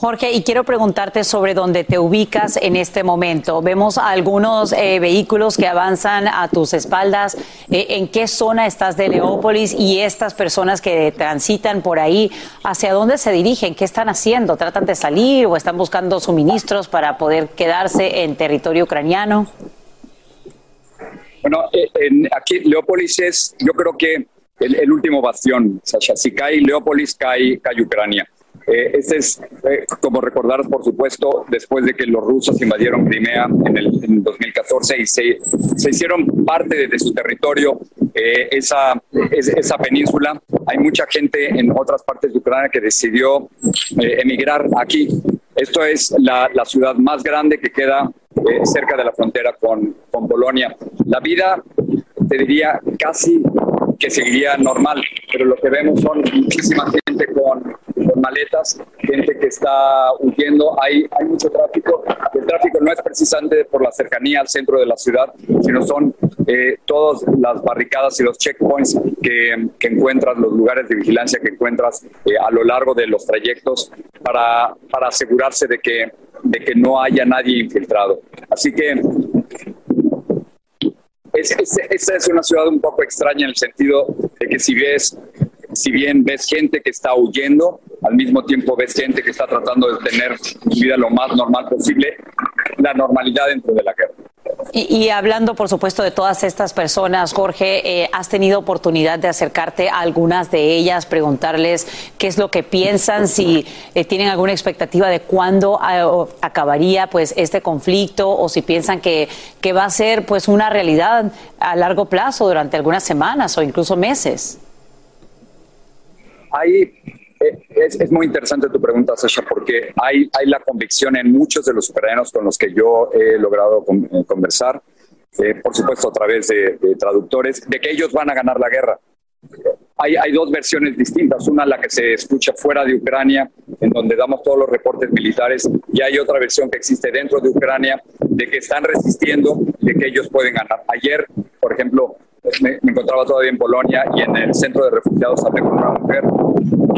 Jorge, y quiero preguntarte sobre dónde te ubicas en este momento. Vemos algunos eh, vehículos que avanzan a tus espaldas. Eh, ¿En qué zona estás de Leópolis? Y estas personas que transitan por ahí, ¿hacia dónde se dirigen? ¿Qué están haciendo? ¿Tratan de salir o están buscando suministros para poder quedarse en territorio ucraniano? Bueno, eh, en, aquí Leópolis es, yo creo que el, el último bastión, Sasha. Si cae Leópolis, cae, cae Ucrania. Eh, este es, eh, como recordarás, por supuesto, después de que los rusos invadieron Crimea en el en 2014 y se, se, hicieron parte de, de su territorio, eh, esa, es, esa península. Hay mucha gente en otras partes de Ucrania que decidió eh, emigrar aquí. Esto es la, la, ciudad más grande que queda eh, cerca de la frontera con, con Polonia. La vida, te diría, casi que seguiría normal, pero lo que vemos son muchísima gente con, con maletas, gente que está huyendo, hay, hay mucho tráfico. El tráfico no es precisamente por la cercanía al centro de la ciudad, sino son eh, todas las barricadas y los checkpoints que, que encuentras, los lugares de vigilancia que encuentras eh, a lo largo de los trayectos para, para asegurarse de que, de que no haya nadie infiltrado. Así que es, es, es una ciudad un poco extraña en el sentido de que si ves, si bien ves gente que está huyendo, al mismo tiempo ves gente que está tratando de tener su vida lo más normal posible, la normalidad dentro de la guerra. Y, y, hablando, por supuesto, de todas estas personas, Jorge, eh, ¿has tenido oportunidad de acercarte a algunas de ellas, preguntarles qué es lo que piensan, si eh, tienen alguna expectativa de cuándo eh, acabaría pues este conflicto o si piensan que, que va a ser pues una realidad a largo plazo durante algunas semanas o incluso meses? Hay es, es, muy interesante tu pregunta, Sasha, porque hay, hay la convicción en muchos de los ucranianos con los que yo he logrado con, eh, conversar, eh, por supuesto a través de, de, traductores, de que ellos van a ganar la guerra. Hay, hay, dos versiones distintas, una la que se escucha fuera de Ucrania, en donde damos todos los reportes militares, y hay otra versión que existe dentro de Ucrania, de que están resistiendo, de que ellos pueden ganar. Ayer, por ejemplo, me, encontraba todavía en Polonia y en el centro de refugiados hablé con una mujer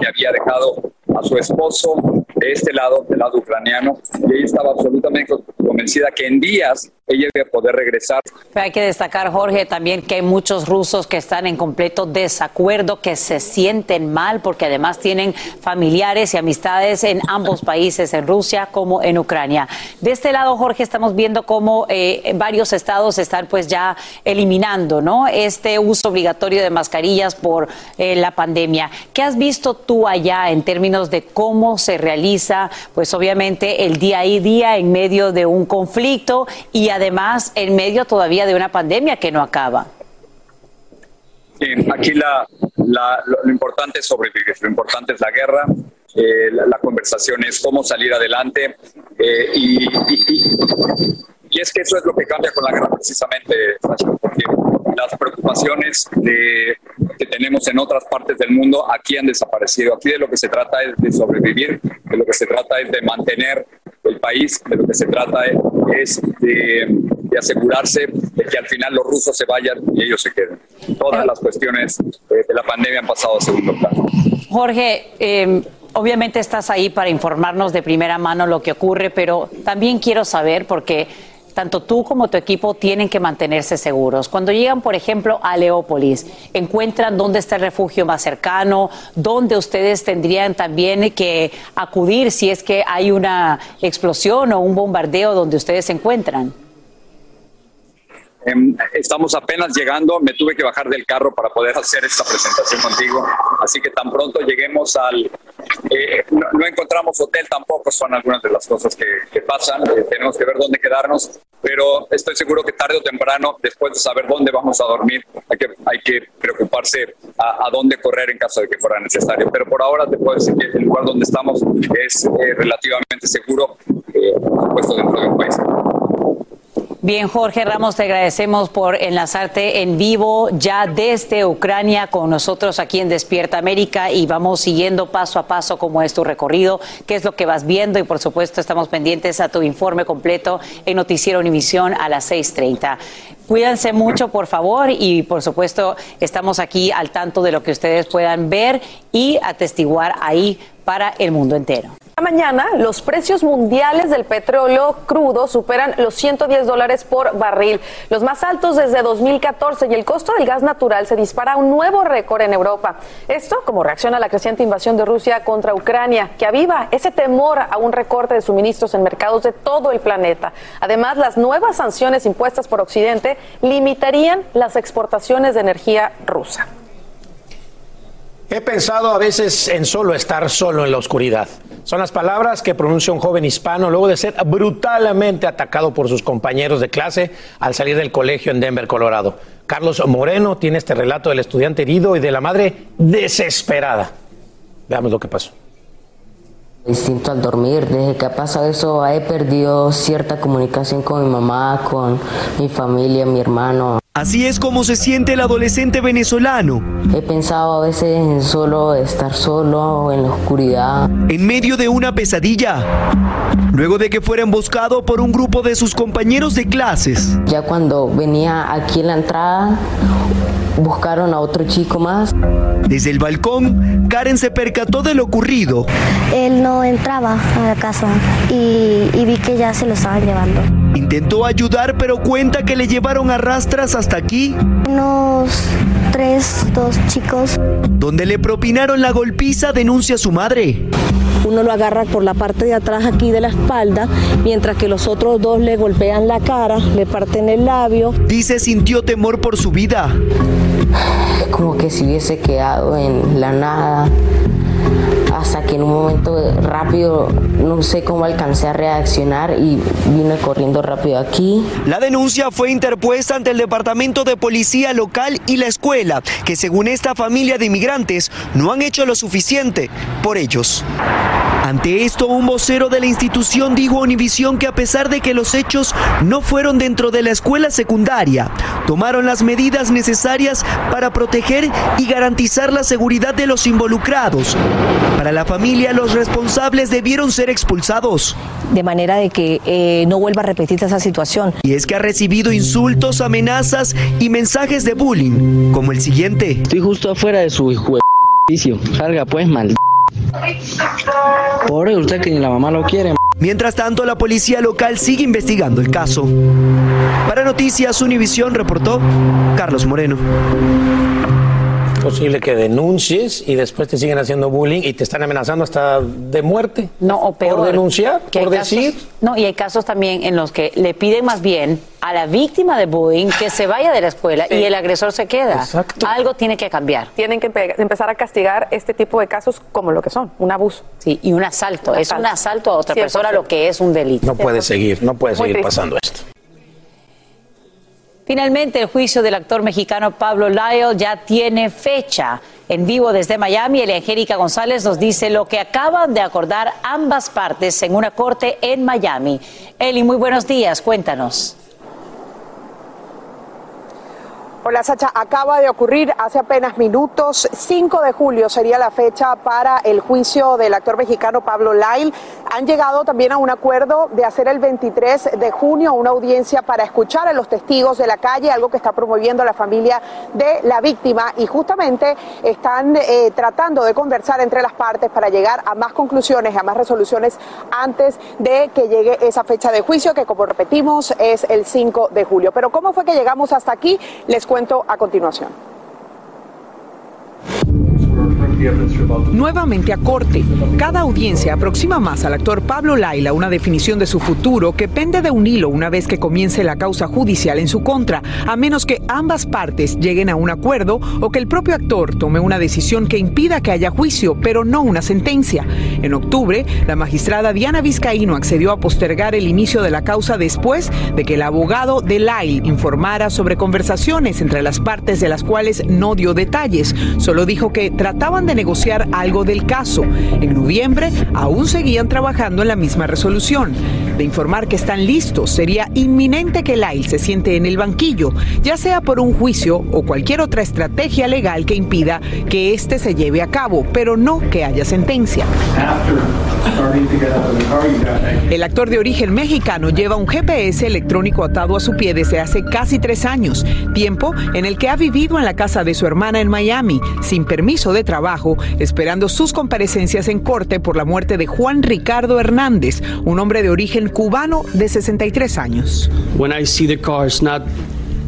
que había dejado a su esposo de este lado, del lado ucraniano, y ella estaba absolutamente convencida que en días ella iba a poder regresar. Pero hay que destacar, Jorge, también que hay muchos rusos que están en completo desacuerdo, que se sienten mal, porque además tienen familiares y amistades en ambos (laughs) países, en Rusia como en Ucrania. De este lado, Jorge, estamos viendo cómo eh, varios estados están pues ya eliminando, ¿no? Este uso obligatorio de mascarillas por eh, la pandemia. ¿Qué has visto tú allá en términos de cómo se realiza, pues obviamente el día a día en medio de un conflicto y además en medio todavía de una pandemia que no acaba? Sí, aquí la, la, lo, lo, importante es sobrevivir, lo importante es la guerra, eh, la, la, conversación es cómo salir adelante eh, y, y, y, y, es que eso es lo que cambia con la guerra precisamente, porque las preocupaciones de, que tenemos en otras partes del mundo aquí han desaparecido. Aquí de lo que se trata es de sobrevivir, de lo que se trata es de mantener el país, de lo que se trata es de, de asegurarse de que al final los rusos se vayan y ellos se queden. Todas las cuestiones de la pandemia han pasado a segundo plano. Jorge, eh, obviamente estás ahí para informarnos de primera mano lo que ocurre, pero también quiero saber, porque tanto tú como tu equipo tienen que mantenerse seguros. Cuando llegan, por ejemplo, a Leópolis, encuentran dónde está el refugio más cercano, dónde ustedes tendrían también que acudir si es que hay una explosión o un bombardeo donde ustedes se encuentran. Estamos apenas llegando, me tuve que bajar del carro para poder hacer esta presentación contigo, así que tan pronto lleguemos al... Eh, no, no, encontramos hotel tampoco, son algunas de las cosas que, que pasan, eh, tenemos que ver dónde quedarnos, pero estoy seguro que tarde o temprano, después de saber dónde vamos a dormir, hay que, hay que preocuparse a, a dónde correr en caso de que fuera necesario. Pero por ahora te puedo decir que el lugar donde estamos es eh, relativamente seguro, por supuesto dentro de un país. Bien, Jorge Ramos, te agradecemos por enlazarte en vivo ya desde Ucrania con nosotros aquí en Despierta América y vamos siguiendo paso a paso cómo es tu recorrido, qué es lo que vas viendo y por supuesto estamos pendientes a tu informe completo en Noticiero Univisión a las 6.30. Cuídense mucho, por favor, y por supuesto estamos aquí al tanto de lo que ustedes puedan ver y atestiguar ahí para el mundo entero. Mañana los precios mundiales del petróleo crudo superan los 110 dólares por barril, los más altos desde 2014 y el costo del gas natural se dispara a un nuevo récord en Europa. Esto como reacción a la creciente invasión de Rusia contra Ucrania, que aviva ese temor a un recorte de suministros en mercados de todo el planeta. Además, las nuevas sanciones impuestas por Occidente limitarían las exportaciones de energía rusa. He pensado a veces en solo estar solo en la oscuridad. Son las palabras que pronuncia un joven hispano luego de ser brutalmente atacado por sus compañeros de clase al salir del colegio en Denver, Colorado. Carlos Moreno tiene este relato del estudiante herido y de la madre desesperada. Veamos lo que pasó. Distinto al dormir, desde que ha pasado eso he perdido cierta comunicación con mi mamá, con mi familia, mi hermano. Así es como se siente el adolescente venezolano. He pensado a veces en solo estar solo en la oscuridad. En medio de una pesadilla. Luego de que fuera emboscado por un grupo de sus compañeros de clases. Ya cuando venía aquí en la entrada, buscaron a otro chico más. Desde el balcón, Karen se percató de lo ocurrido. Él no entraba a la casa y, y vi que ya se lo estaban llevando. Intentó ayudar, pero cuenta que le llevaron a rastras hasta aquí. Unos tres, dos chicos. Donde le propinaron la golpiza, denuncia su madre. Uno lo agarra por la parte de atrás aquí de la espalda, mientras que los otros dos le golpean la cara, le parten el labio. Dice sintió temor por su vida. Como que si hubiese quedado en la nada hasta que en un momento rápido no sé cómo alcancé a reaccionar y vine corriendo rápido aquí. La denuncia fue interpuesta ante el Departamento de Policía Local y la escuela, que según esta familia de inmigrantes no han hecho lo suficiente por ellos. Ante esto, un vocero de la institución dijo a Univisión que a pesar de que los hechos no fueron dentro de la escuela secundaria, tomaron las medidas necesarias para proteger y garantizar la seguridad de los involucrados. Para la familia, los responsables debieron ser expulsados. De manera de que eh, no vuelva a repetirse esa situación. Y es que ha recibido insultos, amenazas y mensajes de bullying, como el siguiente. Estoy justo afuera de su hijo de Salga pues, mal. Pobre usted que ni la mamá lo quiere. Mientras tanto, la policía local sigue investigando el caso. Para Noticias Univisión reportó Carlos Moreno. Es posible que denuncies y después te siguen haciendo bullying y te están amenazando hasta de muerte. No, o peor. Por denunciar, que por casos- decir. no, y hay casos también en los que le piden más bien a la víctima de bullying que se vaya de la escuela y el agresor se queda. Algo tiene que cambiar. Tienen que empe- empezar a castigar este tipo de casos como lo que son, un abuso. Sí, y un asalto. Un Es un asalto. asalto a otra 100%. persona, lo que es un delito. No puede seguir, no puede Muy seguir triste. pasando esto. Finalmente, el juicio del actor mexicano Pablo Lyle ya tiene fecha. En vivo desde Miami, Angélica González nos dice lo que acaban de acordar ambas partes en una corte en Miami. Eli, muy buenos días, cuéntanos. Hola Sacha, acaba de ocurrir hace apenas minutos, 5 de julio sería la fecha para el juicio del actor mexicano Pablo Lyle. Han llegado también a un acuerdo de hacer el 23 de junio una audiencia para escuchar a los testigos de la calle, algo que está promoviendo la familia de la víctima y justamente están eh, tratando de conversar entre las partes para llegar a más conclusiones, a más resoluciones antes de que llegue esa fecha de juicio que como repetimos es el 5 de julio. Pero ¿cómo fue que llegamos hasta aquí? Cuento a continuación. Nuevamente a corte. Cada audiencia aproxima más al actor Pablo Laila una definición de su futuro que pende de un hilo una vez que comience la causa judicial en su contra, a menos que ambas partes lleguen a un acuerdo o que el propio actor tome una decisión que impida que haya juicio, pero no una sentencia. En octubre, la magistrada Diana Vizcaíno accedió a postergar el inicio de la causa después de que el abogado de Lyle informara sobre conversaciones entre las partes de las cuales no dio detalles, solo dijo que trataban de negociar algo del caso. En noviembre aún seguían trabajando en la misma resolución. De informar que están listos, sería inminente que Lyle se siente en el banquillo, ya sea por un juicio o cualquier otra estrategia legal que impida que éste se lleve a cabo, pero no que haya sentencia. El actor de origen mexicano lleva un GPS electrónico atado a su pie desde hace casi tres años, tiempo en el que ha vivido en la casa de su hermana en Miami, sin permiso de trabajo, esperando sus comparecencias en corte por la muerte de Juan Ricardo Hernández, un hombre de origen cubano de 63 años. When I see the cars not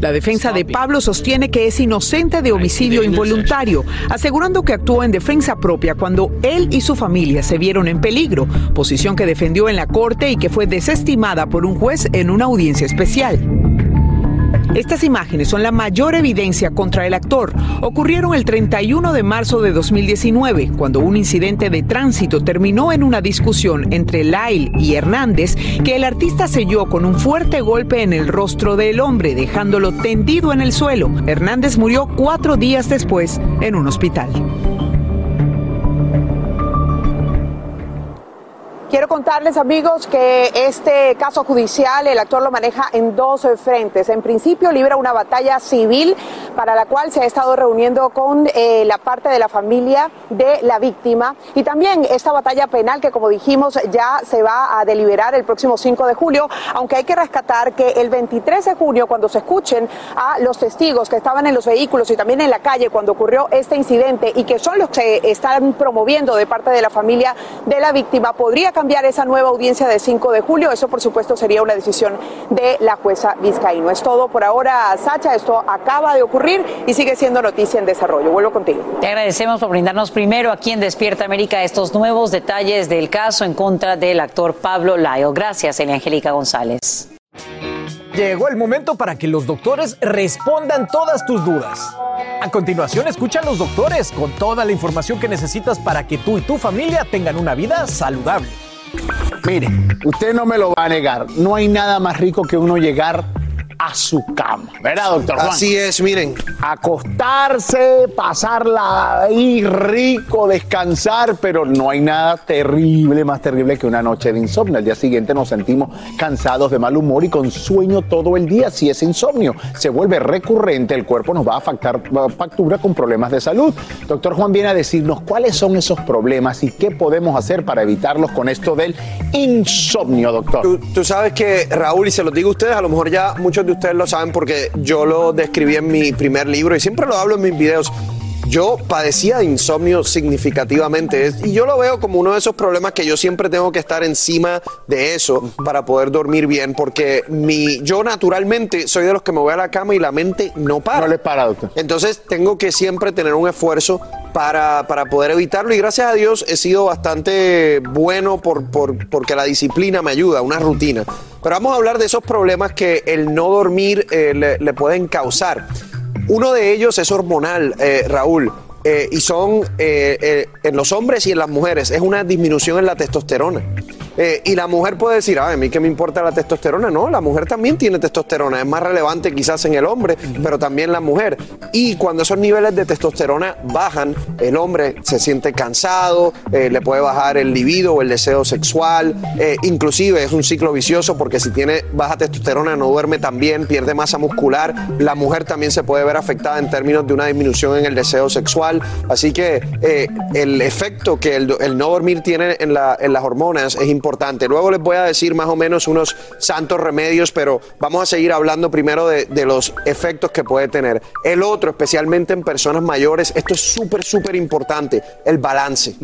La defensa de Pablo sostiene que es inocente de homicidio involuntario, asegurando que actuó en defensa propia cuando él y su familia se vieron en peligro, posición que defendió en la corte y que fue desestimada por un juez en una audiencia especial. Estas imágenes son la mayor evidencia contra el actor. Ocurrieron el 31 de marzo de 2019, cuando un incidente de tránsito terminó en una discusión entre Lyle y Hernández que el artista selló con un fuerte golpe en el rostro del hombre, dejándolo tendido en el suelo. Hernández murió cuatro días después en un hospital. Quiero contarles, amigos, que este caso judicial el actor lo maneja en dos frentes. En principio, libra una batalla civil para la cual se ha estado reuniendo con eh, la parte de la familia de la víctima y también esta batalla penal que, como dijimos, ya se va a deliberar el próximo 5 de julio, aunque hay que rescatar que el 23 de junio, cuando se escuchen a los testigos que estaban en los vehículos y también en la calle cuando ocurrió este incidente y que son los que están promoviendo de parte de la familia de la víctima, podría cambiar esa nueva audiencia de 5 de julio. Eso, por supuesto, sería una decisión de la jueza Vizcaíno. Es todo por ahora, Sacha. Esto acaba de ocurrir y sigue siendo noticia en desarrollo. Vuelvo contigo. Te agradecemos por brindarnos primero aquí en Despierta América estos nuevos detalles del caso en contra del actor Pablo Lyle. Gracias, Elia Angélica González. Llegó el momento para que los doctores respondan todas tus dudas. A continuación, escucha a los doctores con toda la información que necesitas para que tú y tu familia tengan una vida saludable. Mire, usted no me lo va a negar. No hay nada más rico que uno llegar a su cama. ¿Verdad, doctor Juan? Así es, miren. Acostarse, pasarla ahí rico, descansar, pero no hay nada terrible, más terrible que una noche de insomnio. Al día siguiente nos sentimos cansados de mal humor y con sueño todo el día. Si ese insomnio se vuelve recurrente, el cuerpo nos va a afectar factura con problemas de salud. Doctor Juan viene a decirnos cuáles son esos problemas y qué podemos hacer para evitarlos con esto del insomnio, doctor. Tú, tú sabes que, Raúl, y se los digo a ustedes, a lo mejor ya muchos de ustedes lo saben porque yo lo describí en mi primer libro y siempre lo hablo en mis videos. Yo padecía de insomnio significativamente y yo lo veo como uno de esos problemas que yo siempre tengo que estar encima de eso para poder dormir bien porque mi, yo naturalmente soy de los que me voy a la cama y la mente no para. No le para, doctor. Entonces tengo que siempre tener un esfuerzo para, para poder evitarlo y gracias a Dios he sido bastante bueno por, por- porque la disciplina me ayuda, una rutina. Pero vamos a hablar de esos problemas que el no dormir eh, le, le pueden causar. Uno de ellos es hormonal, eh, Raúl. eh, y son eh, eh, en los hombres y en las mujeres, es una disminución en la testosterona. Eh, y la mujer puede decir, "Ay, a mí qué me importa la testosterona. No, la mujer también tiene testosterona. Es más relevante quizás en el hombre, pero también la mujer. Y cuando esos niveles de testosterona bajan, el hombre se siente cansado, eh, le puede bajar el libido o el deseo sexual. eh, inclusive es un ciclo vicioso porque si tiene baja testosterona no duerme tan bien, pierde masa muscular. La mujer también se puede ver afectada en términos de una disminución en el deseo sexual. Así que eh, el efecto que el, el no dormir tiene en, la- en las hormonas es importante. Luego les voy a decir más o menos unos santos remedios, pero vamos a seguir hablando primero de, de los efectos que puede tener. El otro, especialmente en personas mayores, esto es súper, súper importante, el balance.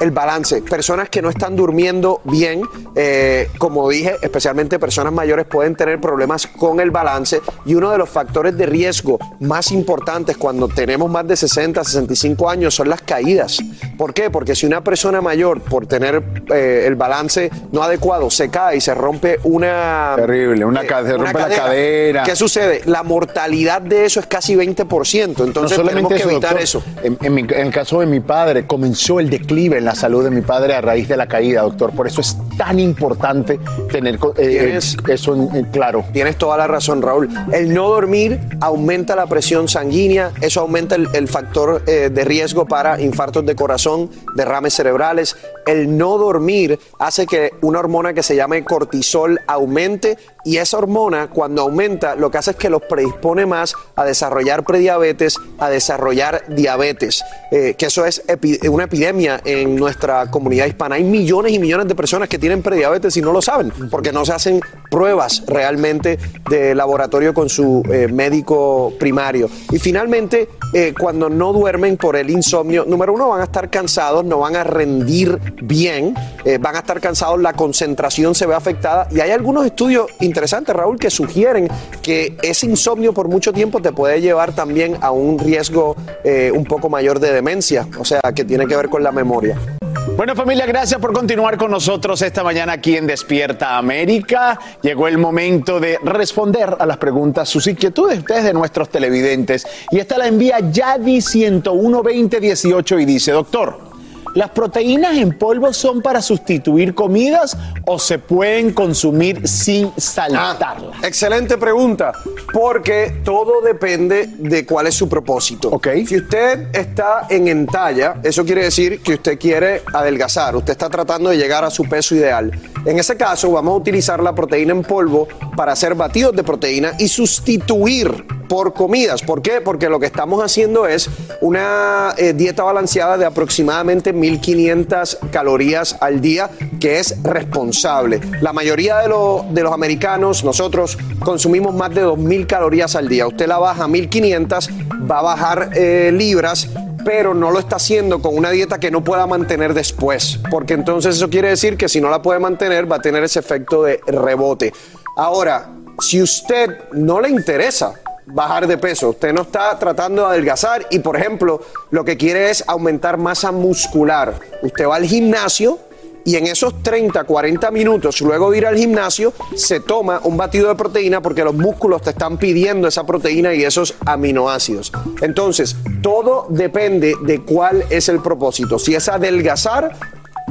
El balance. Personas que no están durmiendo bien, eh, como dije, especialmente personas mayores pueden tener problemas con el balance y uno de los factores de riesgo más importantes cuando tenemos más de 60, 65 años son las caídas. ¿Por qué? Porque si una persona mayor, por tener eh, el balance no adecuado, se cae y se rompe una... Terrible, una, ca- se una rompe la cadera. ¿Qué sucede? La mortalidad de eso es casi 20%. Entonces tenemos que evitar doctor. eso. En, en mi- en el caso de mi padre, comenzó el declive en la salud de mi padre a raíz de la caída, doctor. Por eso es tan importante tener eh, eso en- en claro. Tienes toda la razón, Raúl. El no dormir aumenta la presión sanguínea, eso aumenta el, el factor eh, de riesgo para infartos de corazón, derrames cerebrales. El no dormir hace que una hormona que se llama cortisol aumente y esa hormona cuando aumenta lo que hace es que los predispone más a desarrollar prediabetes, a desarrollar diabetes, eh, que eso es una epidemia en nuestra comunidad hispana. Hay millones y millones de personas que tienen prediabetes y no lo saben porque no se hacen pruebas realmente de laboratorio con su eh, médico primario. Y finalmente, eh, cuando no duermen por el insomnio, número uno, van a estar cansados, no van a rendir bien, van a estar cansados, la concentración se ve afectada. Y hay algunos estudios interesantes, Raúl, que sugieren que ese insomnio por mucho tiempo te puede llevar también a un riesgo eh, un poco mayor de demencia, o sea, que tiene que ver con la memoria. Bueno familia, gracias por continuar con nosotros esta mañana aquí en Despierta América. Llegó el momento de responder a las preguntas, sus inquietudes, ustedes de nuestros televidentes. Y esta la envía Yadi 1012018 y dice, doctor, ¿las proteínas en polvo son para sustituir comidas o se pueden consumir sin saltarlas? Excelente pregunta, porque todo depende de cuál es su propósito. Si usted está en entalla, eso quiere decir que usted quiere adelgazar, usted está tratando de llegar a su peso ideal. En ese caso, vamos a utilizar la proteína en polvo para hacer batidos de proteína y sustituir por comidas. ¿Por qué? Porque lo que estamos haciendo es una eh, dieta balanceada de aproximadamente 1500 calorías al día, que es responsable. La mayoría de, de los americanos, nosotros consumimos más de 2000 calorías al día. Usted la baja a 1500, va a bajar eh, libras pero no lo está haciendo con una dieta que no pueda mantener después, porque entonces eso quiere decir que si no la puede mantener va a tener ese efecto de rebote. Ahora, si usted no le interesa bajar de peso, usted no está tratando de adelgazar y por ejemplo lo que quiere es aumentar masa muscular, usted va al gimnasio y en esos 30, 40 minutos, luego de ir al gimnasio, se toma un batido de proteína porque los músculos te están pidiendo esa proteína y esos aminoácidos. Entonces, todo depende de cuál es el propósito. Si es adelgazar,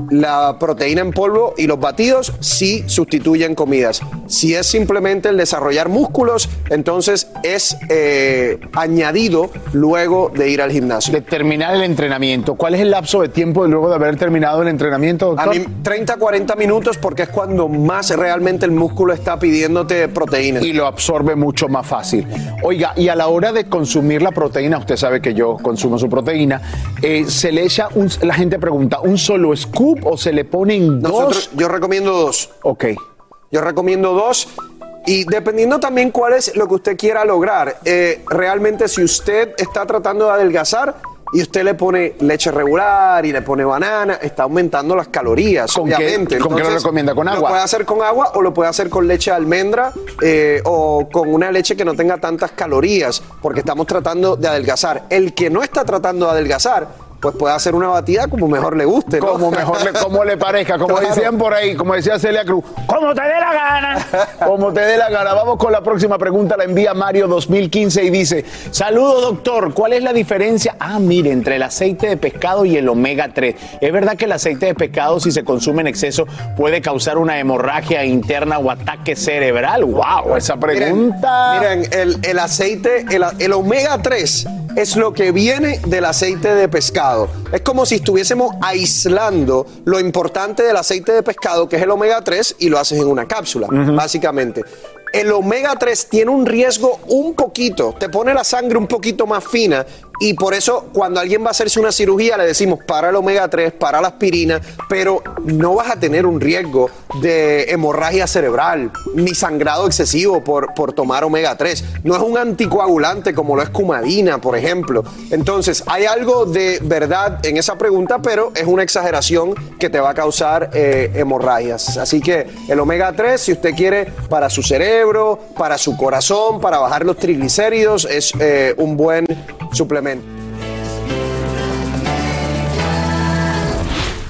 la proteína en polvo y los batidos sí sustituyen comidas. Si es simplemente el desarrollar músculos, entonces es eh, añadido luego de ir al gimnasio. De terminar el entrenamiento. ¿Cuál es el lapso de tiempo de luego de haber terminado el entrenamiento, A doctor? mí 30, 40 minutos porque es cuando más realmente el músculo está pidiéndote proteína. Y lo absorbe mucho más fácil. Oiga, y a la hora de consumir la proteína, usted sabe que yo consumo su proteína, eh, se le echa, un, la gente pregunta, ¿un solo scoop o se le ponen Nosotros- dos? yo recomiendo dos. Ok. Yo recomiendo dos. Y dependiendo también cuál es lo que usted quiera lograr, eh, realmente si usted está tratando de adelgazar y usted le pone leche regular y le pone banana, está aumentando las calorías, ¿Con qué- obviamente. con qué lo recomienda? ¿Con Lo agua? puede hacer con agua o lo puede hacer con leche de almendra eh, o con una leche que no tenga tantas calorías, porque estamos tratando de adelgazar. El que no está tratando de adelgazar, pues puede hacer una batida como mejor le guste. ¿no? Como mejor le, como le parezca, como Claro. decían por ahí, como decía Celia Cruz, como te dé la gana, (laughs) como te dé la gana. Vamos con la próxima pregunta, la envía Mario 2015 y dice, saludo doctor, ¿cuál es la diferencia? Ah, mire, entre el aceite de pescado y el omega 3. ¿Es verdad que el aceite de pescado si se consume en exceso puede causar una hemorragia interna o ataque cerebral? Wow, esa pregunta. Miren, miren, el, el aceite, el, el omega 3 es lo que viene del aceite de pescado. Es como si estuviésemos aislando lo importante del aceite de pescado, que es el omega 3, y lo haces en una cápsula, básicamente. El omega 3 tiene un riesgo un poquito, te pone la sangre un poquito más fina y por eso cuando alguien va a hacerse una cirugía le decimos para el omega 3, para la aspirina, pero no vas a tener un riesgo de hemorragia cerebral ni sangrado excesivo por, por tomar omega 3. No es un anticoagulante como lo es cumadina, por ejemplo. Entonces, hay algo de verdad en esa pregunta, pero es una exageración que te va a causar eh, hemorragias. Así que el omega 3, si usted quiere para su cerebro, para su corazón, para bajar los triglicéridos, es eh, un buen suplemento.